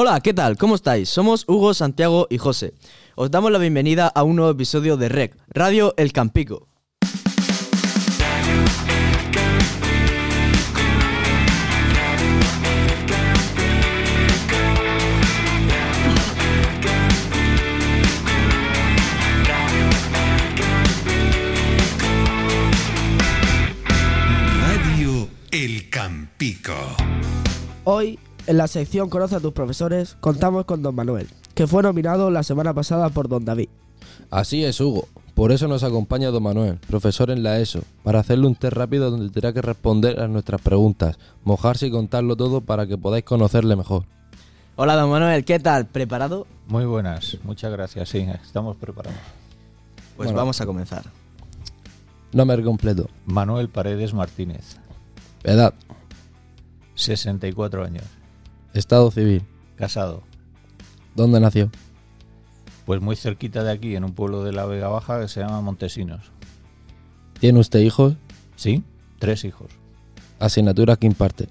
Hola, ¿qué tal? ¿Cómo estáis? Somos Hugo, Santiago y José. Os damos la bienvenida a un nuevo episodio de REC, Radio El Campico. Radio El Campico. Hoy, en la sección Conoce a tus profesores, contamos con Don Manuel, que fue nominado la semana pasada por Don David. Así es, Hugo. Por eso nos acompaña Don Manuel, profesor en la ESO, para hacerle un test rápido donde tendrá que responder a nuestras preguntas, mojarse y contarlo todo para que podáis conocerle mejor. Hola, don Manuel, ¿qué tal? ¿Preparado? Muy buenas, muchas gracias. Sí, estamos preparados. Pues Bueno. vamos a comenzar. Nombre completo. Manuel Paredes Martínez, Edad. 64 años, Estado civil. casado. ¿Dónde nació? Pues muy cerquita de aquí, en un pueblo de la Vega Baja que se llama Montesinos. ¿Tiene usted hijos? Sí, tres hijos. Asignaturas que imparte.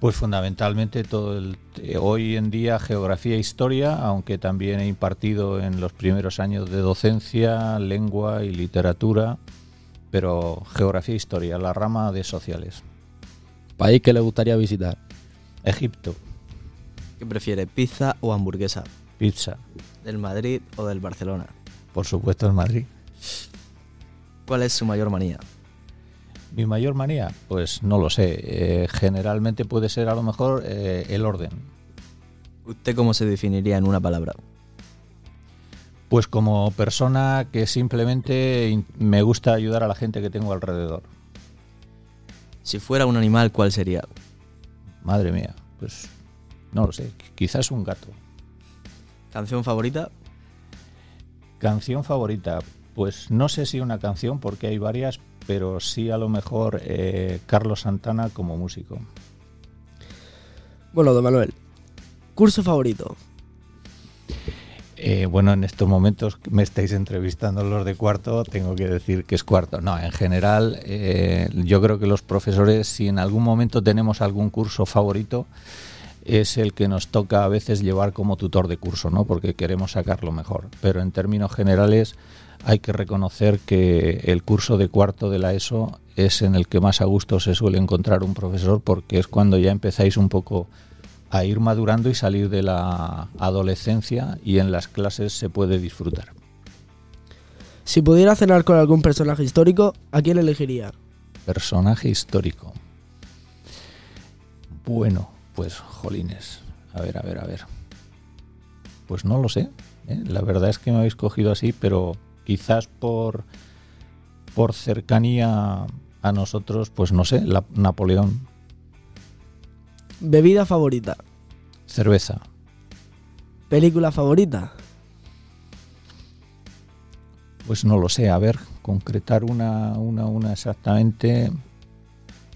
Pues fundamentalmente todo el eh, hoy en día geografía e historia, aunque también he impartido en los primeros años de docencia, lengua y literatura, pero geografía e historia, la rama de sociales. País que le gustaría visitar. Egipto, ¿Qué prefiere, pizza o hamburguesa? pizza, ¿Del Madrid o del Barcelona? por supuesto en Madrid. ¿Cuál es su mayor manía? Mi mayor manía, pues no lo sé. Eh, generalmente puede ser a lo mejor eh, el orden. ¿Usted cómo se definiría en una palabra? Pues como persona que simplemente me gusta ayudar a la gente que tengo alrededor. Si fuera un animal, ¿cuál sería? Madre mía, pues no lo sé. Quizás un gato. ¿Canción favorita? Canción favorita, pues no sé si una canción porque hay varias, pero sí a lo mejor eh, Carlos Santana como músico. Bueno, Don Manuel, curso favorito. Eh, bueno, en estos momentos me estáis entrevistando los de cuarto, tengo que decir que es cuarto. No, en general, eh, yo creo que los profesores, si en algún momento tenemos algún curso favorito, es el que nos toca a veces llevar como tutor de curso, ¿no? Porque queremos sacarlo mejor. Pero en términos generales, hay que reconocer que el curso de cuarto de la ESO es en el que más a gusto se suele encontrar un profesor, porque es cuando ya empezáis un poco a ir madurando y salir de la adolescencia y en las clases se puede disfrutar. Si pudiera cenar con algún personaje histórico, ¿a quién elegiría? Personaje histórico. Bueno, pues jolines. A ver, a ver, a ver. Pues no lo sé. ¿eh? La verdad es que me habéis cogido así, pero quizás por, por cercanía a nosotros, pues no sé, la, Napoleón, Bebida favorita. cerveza. Película favorita. Pues no lo sé, a ver, concretar una, una, una exactamente.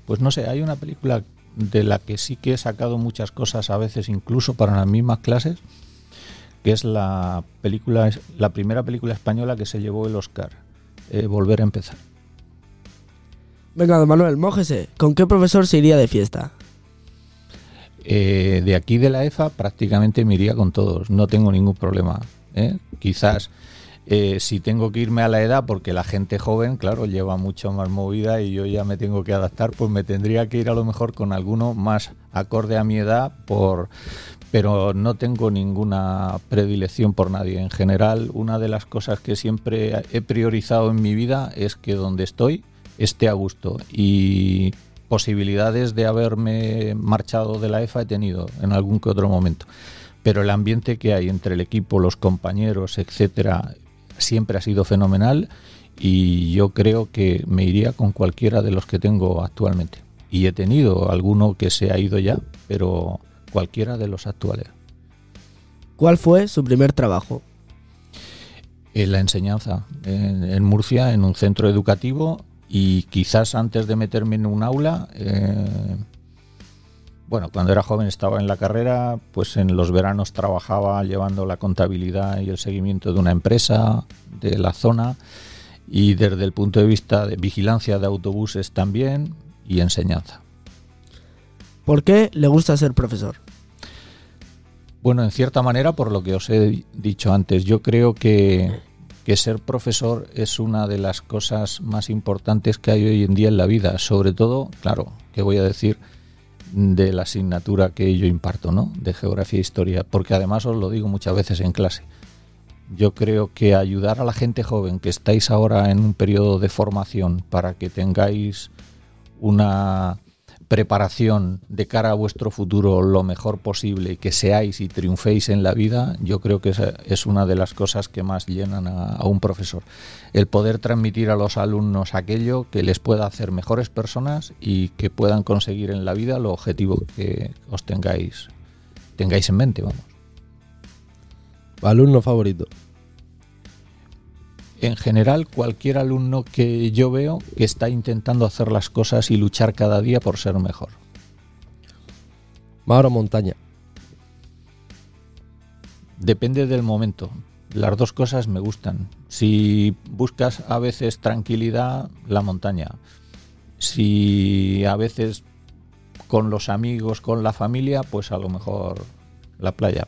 Pues no sé, hay una película de la que sí que he sacado muchas cosas a veces, incluso para las mismas clases, que es la película, la primera película española que se llevó el Oscar, eh, Volver a empezar. Venga, Don Manuel, mójese. ¿Con qué profesor se iría de fiesta? Eh, de aquí de la EFA prácticamente me iría con todos, no tengo ningún problema. ¿eh? Quizás eh, si tengo que irme a la edad, porque la gente joven, claro, lleva mucho más movida y yo ya me tengo que adaptar, pues me tendría que ir a lo mejor con alguno más acorde a mi edad, por, pero no tengo ninguna predilección por nadie. En general, una de las cosas que siempre he priorizado en mi vida es que donde estoy esté a gusto y posibilidades de haberme marchado de la EFA he tenido en algún que otro momento. Pero el ambiente que hay entre el equipo, los compañeros, etcétera, siempre ha sido fenomenal y yo creo que me iría con cualquiera de los que tengo actualmente. Y he tenido alguno que se ha ido ya, pero cualquiera de los actuales. ¿Cuál fue su primer trabajo? En la enseñanza, en, en Murcia, en un centro educativo y quizás antes de meterme en un aula, eh, bueno, cuando era joven estaba en la carrera, pues en los veranos trabajaba llevando la contabilidad y el seguimiento de una empresa de la zona y desde el punto de vista de vigilancia de autobuses también y enseñanza. ¿Por qué le gusta ser profesor? Bueno, en cierta manera, por lo que os he dicho antes, yo creo que, que ser profesor es una de las cosas más importantes que hay hoy en día en la vida. Sobre todo, claro, que voy a decir de la asignatura que yo imparto, ¿no? De geografía e historia, porque además os lo digo muchas veces en clase. Yo creo que ayudar a la gente joven que estáis ahora en un periodo de formación para que tengáis una preparación de cara a vuestro futuro lo mejor posible que seáis y triunféis en la vida, yo creo que esa es una de las cosas que más llenan a, a un profesor. El poder transmitir a los alumnos aquello que les pueda hacer mejores personas y que puedan conseguir en la vida los objetivos que os tengáis, tengáis en mente, vamos. Alumno favorito. En general, cualquier alumno que yo veo que está intentando hacer las cosas y luchar cada día por ser mejor. Mauro Montaña. Depende del momento. Las dos cosas me gustan. Si buscas a veces tranquilidad, la montaña. Si a veces con los amigos, con la familia, pues a lo mejor la playa.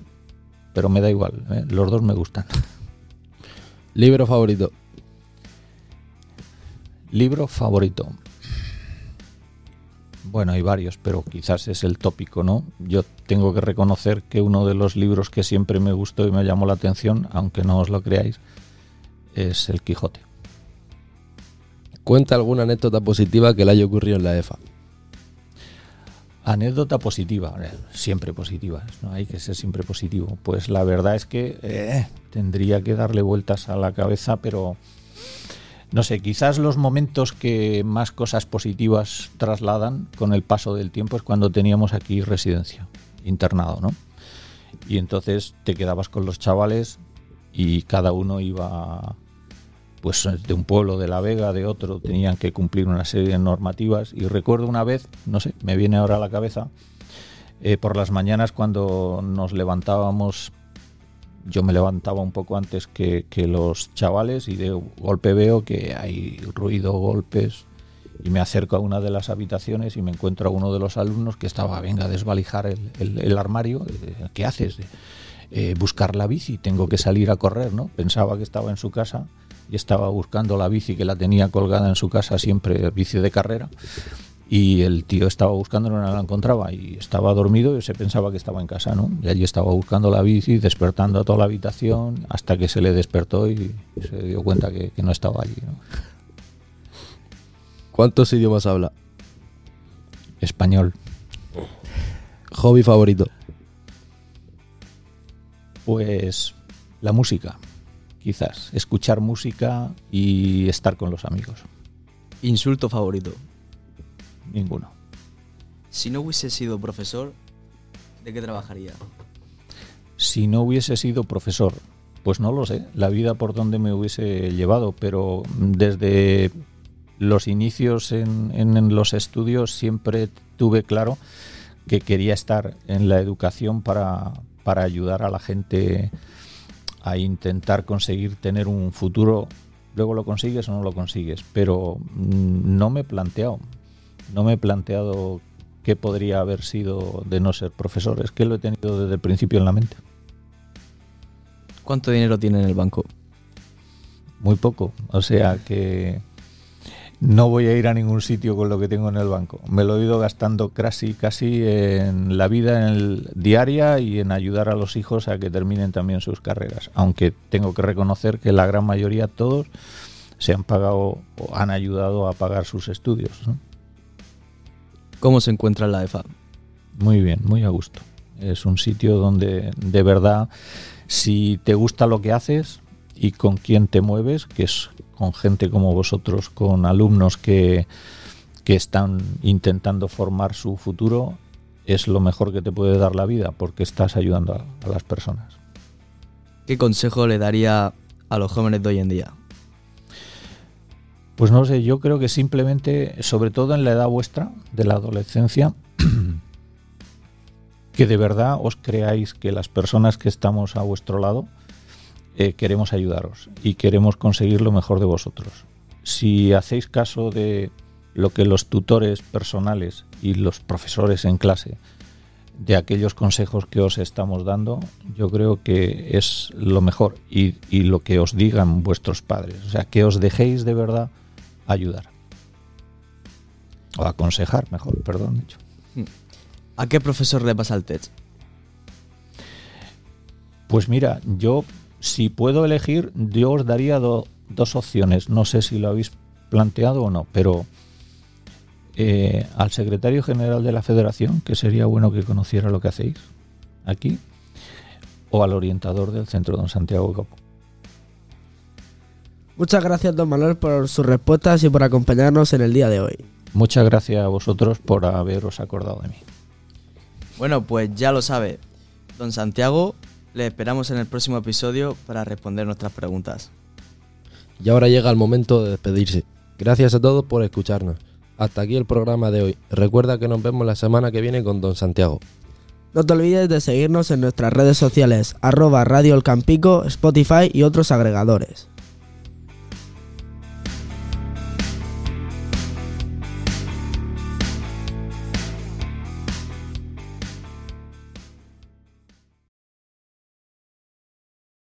Pero me da igual, ¿eh? los dos me gustan. Libro favorito. Libro favorito. Bueno, hay varios, pero quizás es el tópico, ¿no? Yo tengo que reconocer que uno de los libros que siempre me gustó y me llamó la atención, aunque no os lo creáis, es El Quijote. Cuenta alguna anécdota positiva que le haya ocurrido en la EFA. Anécdota positiva, eh, siempre positivas, ¿no? Hay que ser siempre positivo. Pues la verdad es que eh, tendría que darle vueltas a la cabeza, pero no sé, quizás los momentos que más cosas positivas trasladan con el paso del tiempo es cuando teníamos aquí residencia, internado, ¿no? Y entonces te quedabas con los chavales y cada uno iba pues de un pueblo de La Vega, de otro, tenían que cumplir una serie de normativas. Y recuerdo una vez, no sé, me viene ahora a la cabeza, eh, por las mañanas cuando nos levantábamos, yo me levantaba un poco antes que, los chavales y de golpe veo que hay ruido, golpes, y me acerco a una de las habitaciones y me encuentro a uno de los alumnos que estaba, venga, a desvalijar el, armario. Eh, ¿Qué haces? Eh, buscar la bici, tengo que salir a correr, ¿no? Pensaba que estaba en su casa y estaba buscando la bici que la tenía colgada en su casa siempre, bici de carrera. Y el tío estaba buscando, no la encontraba y estaba dormido y se pensaba que estaba en casa, ¿no? Y allí estaba buscando la bici, despertando a toda la habitación hasta que se le despertó y se dio cuenta que, que no estaba allí, ¿no? ¿Cuántos idiomas habla? Español. Hobby favorito. Pues la música, quizás. Escuchar música y estar con los amigos. Insulto favorito. Ninguno. Si no hubiese sido profesor, ¿de qué trabajaría? Si no hubiese sido profesor, pues no lo sé, la vida por donde me hubiese llevado, pero desde los inicios en, en- en los estudios siempre tuve claro que quería estar en la educación para, para ayudar a la gente a intentar conseguir tener un futuro. Luego lo consigues o no lo consigues, pero mm, no me he planteado, no me he planteado qué podría haber sido de no ser profesor. Es que lo he tenido desde el principio en la mente. ¿Cuánto dinero tiene en el banco? Muy poco. O sea que no voy a ir a ningún sitio con lo que tengo en el banco. Me lo he ido gastando casi, casi en la vida en el diaria y en ayudar a los hijos a que terminen también sus carreras. Aunque tengo que reconocer que la gran mayoría, todos, se han pagado o han ayudado a pagar sus estudios. ¿no? ¿Cómo se encuentra la EFA? Muy bien, muy a gusto. Es un sitio donde de verdad, si te gusta lo que haces y con quién te mueves, que es con gente como vosotros, con alumnos que, que están intentando formar su futuro, es lo mejor que te puede dar la vida porque estás ayudando a, a las personas. ¿Qué consejo le daría a los jóvenes de hoy en día? Pues no sé, yo creo que simplemente, sobre todo en la edad vuestra, de la adolescencia, que de verdad os creáis que las personas que estamos a vuestro lado eh, queremos ayudaros y queremos conseguir lo mejor de vosotros. Si hacéis caso de lo que los tutores personales y los profesores en clase de aquellos consejos que os estamos dando, yo creo que es lo mejor y, y lo que os digan vuestros padres. O sea, que os dejéis de verdad ayudar. O aconsejar, mejor, perdón, dicho. ¿A qué profesor le pasa el test? Pues mira, yo si puedo elegir, yo os daría do- dos opciones. No sé si lo habéis planteado o no, pero eh, al secretario general de la federación, que sería bueno que conociera lo que hacéis aquí, o al orientador del centro, don Santiago Capo. Muchas gracias, don Manuel, por sus respuestas y por acompañarnos en el día de hoy. Muchas gracias a vosotros por haberos acordado de mí. Bueno, pues ya lo sabe. Don Santiago, le esperamos en el próximo episodio para responder nuestras preguntas. Y ahora llega el momento de despedirse. Gracias a todos por escucharnos. Hasta aquí el programa de hoy. Recuerda que nos vemos la semana que viene con Don Santiago. No te olvides de seguirnos en nuestras redes sociales, arroba Radio El Campico, Spotify y otros agregadores.